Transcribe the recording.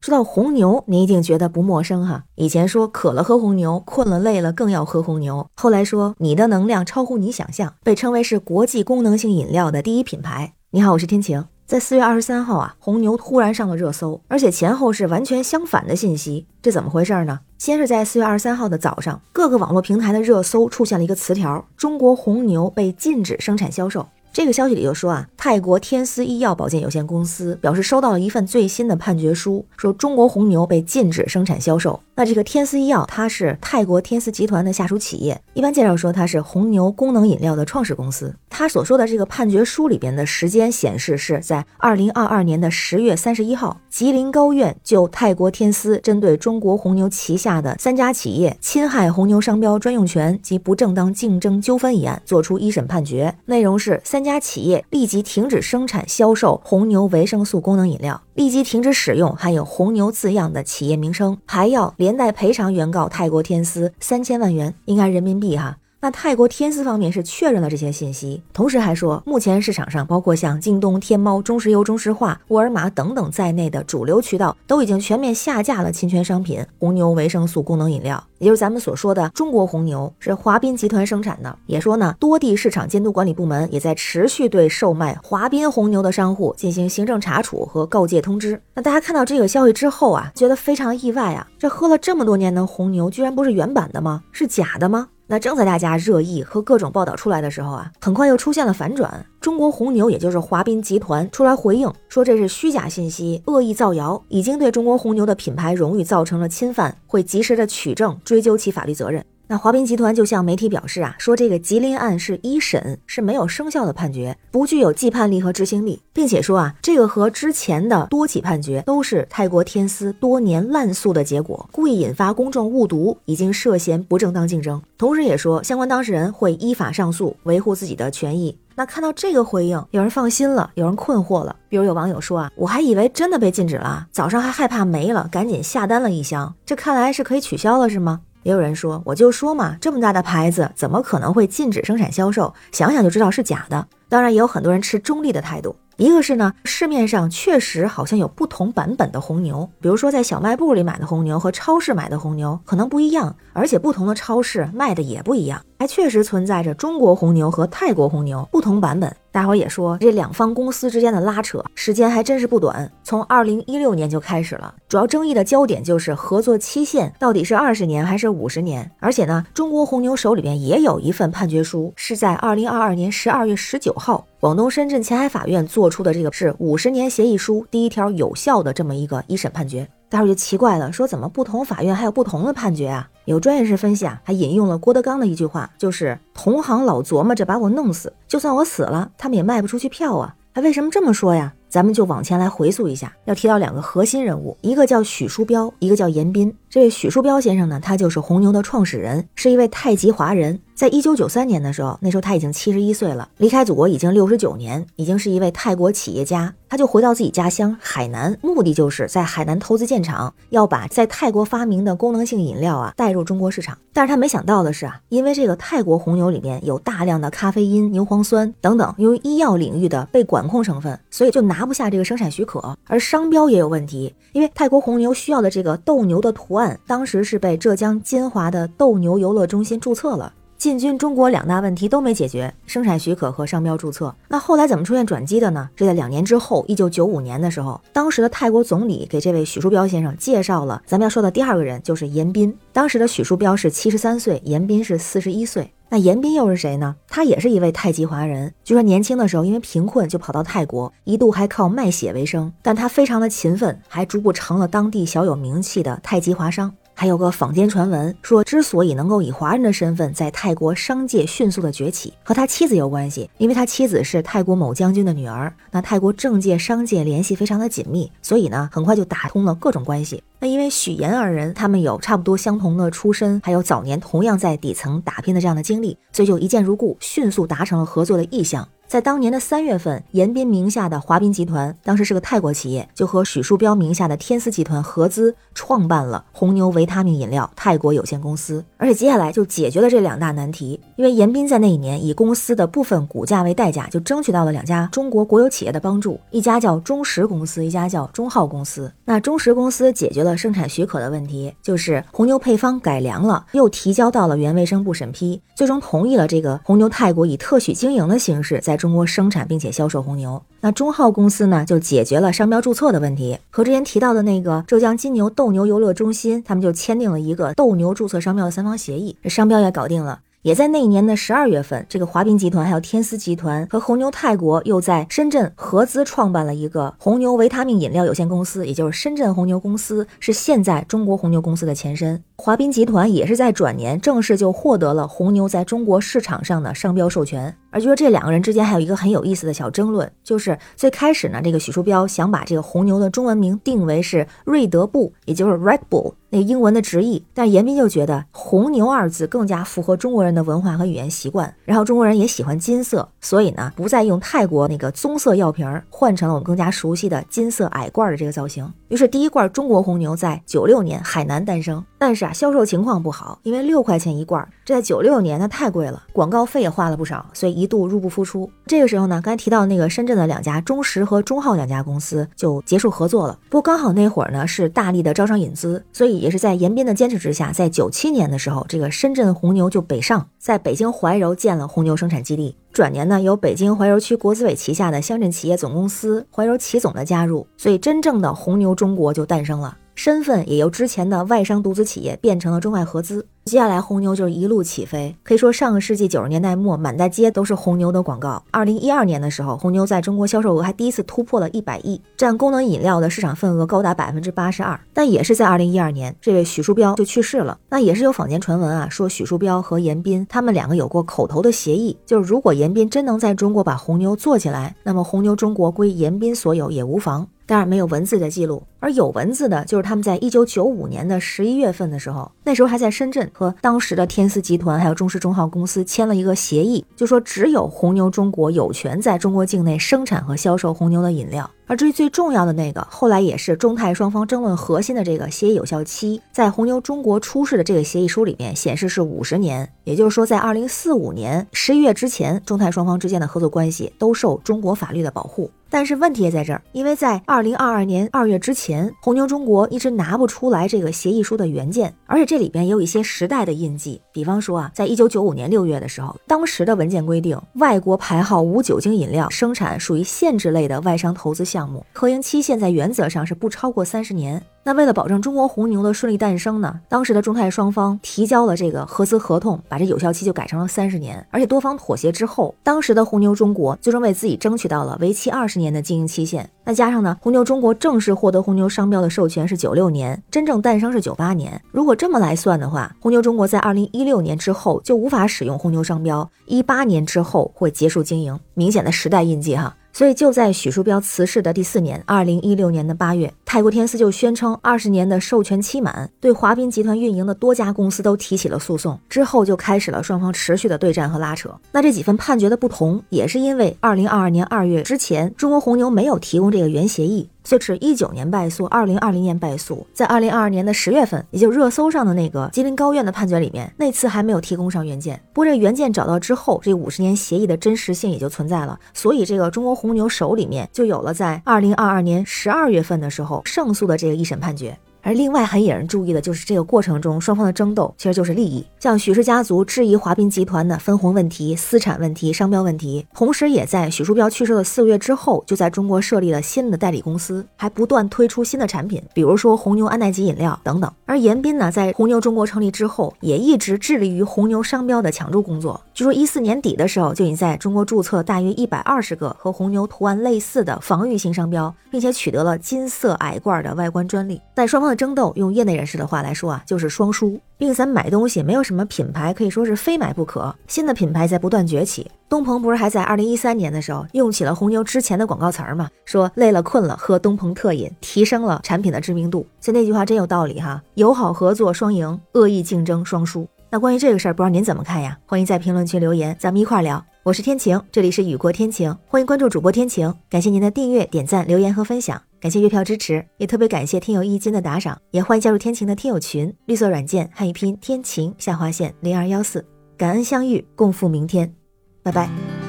说到红牛，你一定觉得不陌生哈。以前说渴了喝红牛，困了累了更要喝红牛。后来说你的能量超乎你想象，被称为是国际功能性饮料的第一品牌。你好，我是天晴。在四月二十三号啊，红牛突然上了热搜，而且前后是完全相反的信息，这怎么回事呢？先是在四月二十三号的早上，各个网络平台的热搜出现了一个词条：中国红牛被禁止生产销售。这个消息里就说啊，泰国天思医药保健有限公司表示收到了一份最新的判决书，说中国红牛被禁止生产销售。那这个天丝医药它是泰国天丝集团的下属企业，一般介绍说它是红牛功能饮料的创始公司。他所说的这个判决书里边的时间显示是在二零二二年的十月三十一号，吉林高院就泰国天丝针对中国红牛旗下的三家企业侵害红牛商标专用权及不正当竞争纠纷一案作出一审判决，内容是三。家企业立即停止生产、销售红牛维生素功能饮料，立即停止使用含有“红牛”字样的企业名称，还要连连带赔偿原告泰国天丝三千万元，应该人民币哈。那泰国天丝方面是确认了这些信息，同时还说，目前市场上包括像京东、天猫、中石油、中石化、沃尔玛等等在内的主流渠道都已经全面下架了侵权商品红牛维生素功能饮料，也就是咱们所说的中国红牛是华彬集团生产的。也说呢，多地市场监督管理部门也在持续对售卖华彬红牛的商户进行行政查处和告诫通知。那大家看到这个消息之后啊，觉得非常意外啊，这喝了这么多年的红牛，居然不是原版的吗？是假的吗？那正在大家热议和各种报道出来的时候啊，很快又出现了反转。中国红牛，也就是华彬集团出来回应说这是虚假信息、恶意造谣，已经对中国红牛的品牌荣誉造成了侵犯，会及时的取证，追究其法律责任。那华彬集团就向媒体表示啊，说这个吉林案是一审是没有生效的判决，不具有既判力和执行力，并且说啊，这个和之前的多起判决都是泰国天丝多年滥诉的结果，故意引发公众误读，已经涉嫌不正当竞争。同时也说，相关当事人会依法上诉，维护自己的权益。那看到这个回应，有人放心了，有人困惑了。比如有网友说啊，我还以为真的被禁止了，早上还害怕没了，赶紧下单了一箱，这看来是可以取消了，是吗？也有人说，我就说嘛，这么大的牌子，怎么可能会禁止生产销售？想想就知道是假的。当然，也有很多人持中立的态度。一个是呢，市面上确实好像有不同版本的红牛，比如说在小卖部里买的红牛和超市买的红牛可能不一样，而且不同的超市卖的也不一样，还确实存在着中国红牛和泰国红牛不同版本。大伙也说，这两方公司之间的拉扯时间还真是不短，从二零一六年就开始了。主要争议的焦点就是合作期限到底是二十年还是五十年，而且呢，中国红牛手里边也有一份判决书，是在二零二二年十二月十九号。广东深圳前海法院做出的这个是五十年协议书第一条有效的这么一个一审判决，大伙就奇怪了，说怎么不同法院还有不同的判决啊？有专业人士分析啊，还引用了郭德纲的一句话，就是同行老琢磨着把我弄死，就算我死了，他们也卖不出去票啊。他为什么这么说呀？咱们就往前来回溯一下，要提到两个核心人物，一个叫许书标，一个叫严彬。这位许书标先生呢，他就是红牛的创始人，是一位太极华人。在一九九三年的时候，那时候他已经七十一岁了，离开祖国已经六十九年，已经是一位泰国企业家。他就回到自己家乡海南，目的就是在海南投资建厂，要把在泰国发明的功能性饮料啊带入中国市场。但是他没想到的是啊，因为这个泰国红牛里面有大量的咖啡因、牛磺酸等等，由于医药领域的被管控成分，所以就拿不下这个生产许可。而商标也有问题，因为泰国红牛需要的这个斗牛的图案。当时是被浙江金华的斗牛游乐中心注册了，进军中国两大问题都没解决，生产许可和商标注册。那后来怎么出现转机的呢？这在两年之后，一九九五年的时候，当时的泰国总理给这位许树标先生介绍了咱们要说的第二个人，就是严彬。当时的许树标是七十三岁，严彬是四十一岁。那严彬又是谁呢？他也是一位太极华人。据说年轻的时候因为贫困就跑到泰国，一度还靠卖血为生。但他非常的勤奋，还逐步成了当地小有名气的太极华商。还有个坊间传闻说，之所以能够以华人的身份在泰国商界迅速的崛起，和他妻子有关系，因为他妻子是泰国某将军的女儿。那泰国政界商界联系非常的紧密，所以呢，很快就打通了各种关系。那因为许岩二人他们有差不多相同的出身，还有早年同样在底层打拼的这样的经历，所以就一见如故，迅速达成了合作的意向。在当年的三月份，严彬名下的华彬集团，当时是个泰国企业，就和许树标名下的天丝集团合资创办了红牛维他命饮料泰国有限公司。而且接下来就解决了这两大难题，因为严彬在那一年以公司的部分股价为代价，就争取到了两家中国国有企业的帮助，一家叫中石公司，一家叫中浩公司。那中石公司解决了生产许可的问题，就是红牛配方改良了，又提交到了原卫生部审批，最终同意了这个红牛泰国以特许经营的形式在中国生产并且销售红牛。那中浩公司呢，就解决了商标注册的问题，和之前提到的那个浙江金牛斗牛游乐中心，他们就签订了一个斗牛注册商标的三方协议，这商标也搞定了。也在那一年的十二月份，这个华彬集团还有天丝集团和红牛泰国又在深圳合资创办了一个红牛维他命饮料有限公司，也就是深圳红牛公司，是现在中国红牛公司的前身。华彬集团也是在转年正式就获得了红牛在中国市场上的商标授权。而据说这两个人之间还有一个很有意思的小争论，就是最开始呢，这个许树标想把这个红牛的中文名定为是瑞德布，也就是 Red Bull。那英文的直译，但严彬就觉得“红牛”二字更加符合中国人的文化和语言习惯，然后中国人也喜欢金色，所以呢，不再用泰国那个棕色药瓶，换成了我们更加熟悉的金色矮罐的这个造型。于是第一罐中国红牛在九六年海南诞生，但是啊销售情况不好，因为六块钱一罐，这在九六年那太贵了，广告费也花了不少，所以一度入不敷出。这个时候呢，刚才提到那个深圳的两家中石和中浩两家公司就结束合作了。不过刚好那会儿呢是大力的招商引资，所以。也是在严彬的坚持之下，在九七年的时候，这个深圳红牛就北上，在北京怀柔建了红牛生产基地。转年呢，由北京怀柔区国资委旗下的乡镇企业总公司怀柔企总的加入，所以真正的红牛中国就诞生了。身份也由之前的外商独资企业变成了中外合资。接下来红牛就是一路起飞，可以说上个世纪九十年代末，满大街都是红牛的广告。二零一二年的时候，红牛在中国销售额还第一次突破了一百亿，占功能饮料的市场份额高达百分之八十二。但也是在二零一二年，这位许树标就去世了。那也是有坊间传闻啊，说许树标和严彬他们两个有过口头的协议，就是如果严彬真能在中国把红牛做起来，那么红牛中国归严彬所有也无妨。当然没有文字的记录，而有文字的就是他们在一九九五年的十一月份的时候，那时候还在深圳，和当时的天丝集团还有中石中号公司签了一个协议，就说只有红牛中国有权在中国境内生产和销售红牛的饮料。而至于最重要的那个，后来也是中泰双方争论核心的这个协议有效期，在红牛中国出示的这个协议书里面显示是五十年，也就是说在二零四五年十一月之前，中泰双方之间的合作关系都受中国法律的保护。但是问题也在这儿，因为在二零二二年二月之前，红牛中国一直拿不出来这个协议书的原件，而且这里边也有一些时代的印记，比方说啊，在一九九五年六月的时候，当时的文件规定，外国牌号无酒精饮料生产属于限制类的外商投资项。目合营期限在原则上是不超过三十年。那为了保证中国红牛的顺利诞生呢，当时的中泰双方提交了这个合资合同，把这有效期就改成了三十年。而且多方妥协之后，当时的红牛中国最终为自己争取到了为期二十年的经营期限。那加上呢，红牛中国正式获得红牛商标的授权是九六年，真正诞生是九八年。如果这么来算的话，红牛中国在二零一六年之后就无法使用红牛商标，一八年之后会结束经营，明显的时代印记哈。所以就在许树标辞世的第四年，二零一六年的八月，泰国天丝就宣称二十年的授权期满，对华彬集团运营的多家公司都提起了诉讼。之后就开始了双方持续的对战和拉扯。那这几份判决的不同，也是因为二零二二年二月之前，中国红牛没有提供这个原协议。就是一九年败诉，二零二零年败诉，在二零二二年的十月份，也就热搜上的那个吉林高院的判决里面，那次还没有提供上原件。不过这原件找到之后，这五十年协议的真实性也就存在了，所以这个中国红牛手里面就有了在二零二二年十二月份的时候胜诉的这个一审判决。而另外很引人注意的就是这个过程中双方的争斗其实就是利益，像许氏家族质疑华彬集团的分红问题、私产问题、商标问题，同时也在许树标去世的四个月之后，就在中国设立了新的代理公司，还不断推出新的产品，比如说红牛安耐吉饮料等等。而严彬呢，在红牛中国成立之后，也一直致力于红牛商标的抢注工作。据说一四年底的时候，就已经在中国注册大约一百二十个和红牛图案类似的防御性商标，并且取得了金色矮罐的外观专利。在双方的争斗，用业内人士的话来说啊，就是双输。毕竟咱买东西没有什么品牌可以说是非买不可，新的品牌在不断崛起。东鹏不是还在二零一三年的时候用起了红牛之前的广告词儿。吗？说累了困了喝东鹏特饮，提升了产品的知名度。所以那句话真有道理哈，友好合作双赢，恶意竞争双输。那关于这个事儿，不知道您怎么看呀？欢迎在评论区留言，咱们一块儿。聊。我是天晴，这里是雨过天晴，欢迎关注主播天晴，感谢您的订阅、点赞、留言和分享，感谢月票支持，也特别感谢听友一金的打赏，也欢迎加入天晴的听友群，绿色软件汉语拼天晴下划线零二幺四，感恩相遇，共赴明天，拜拜。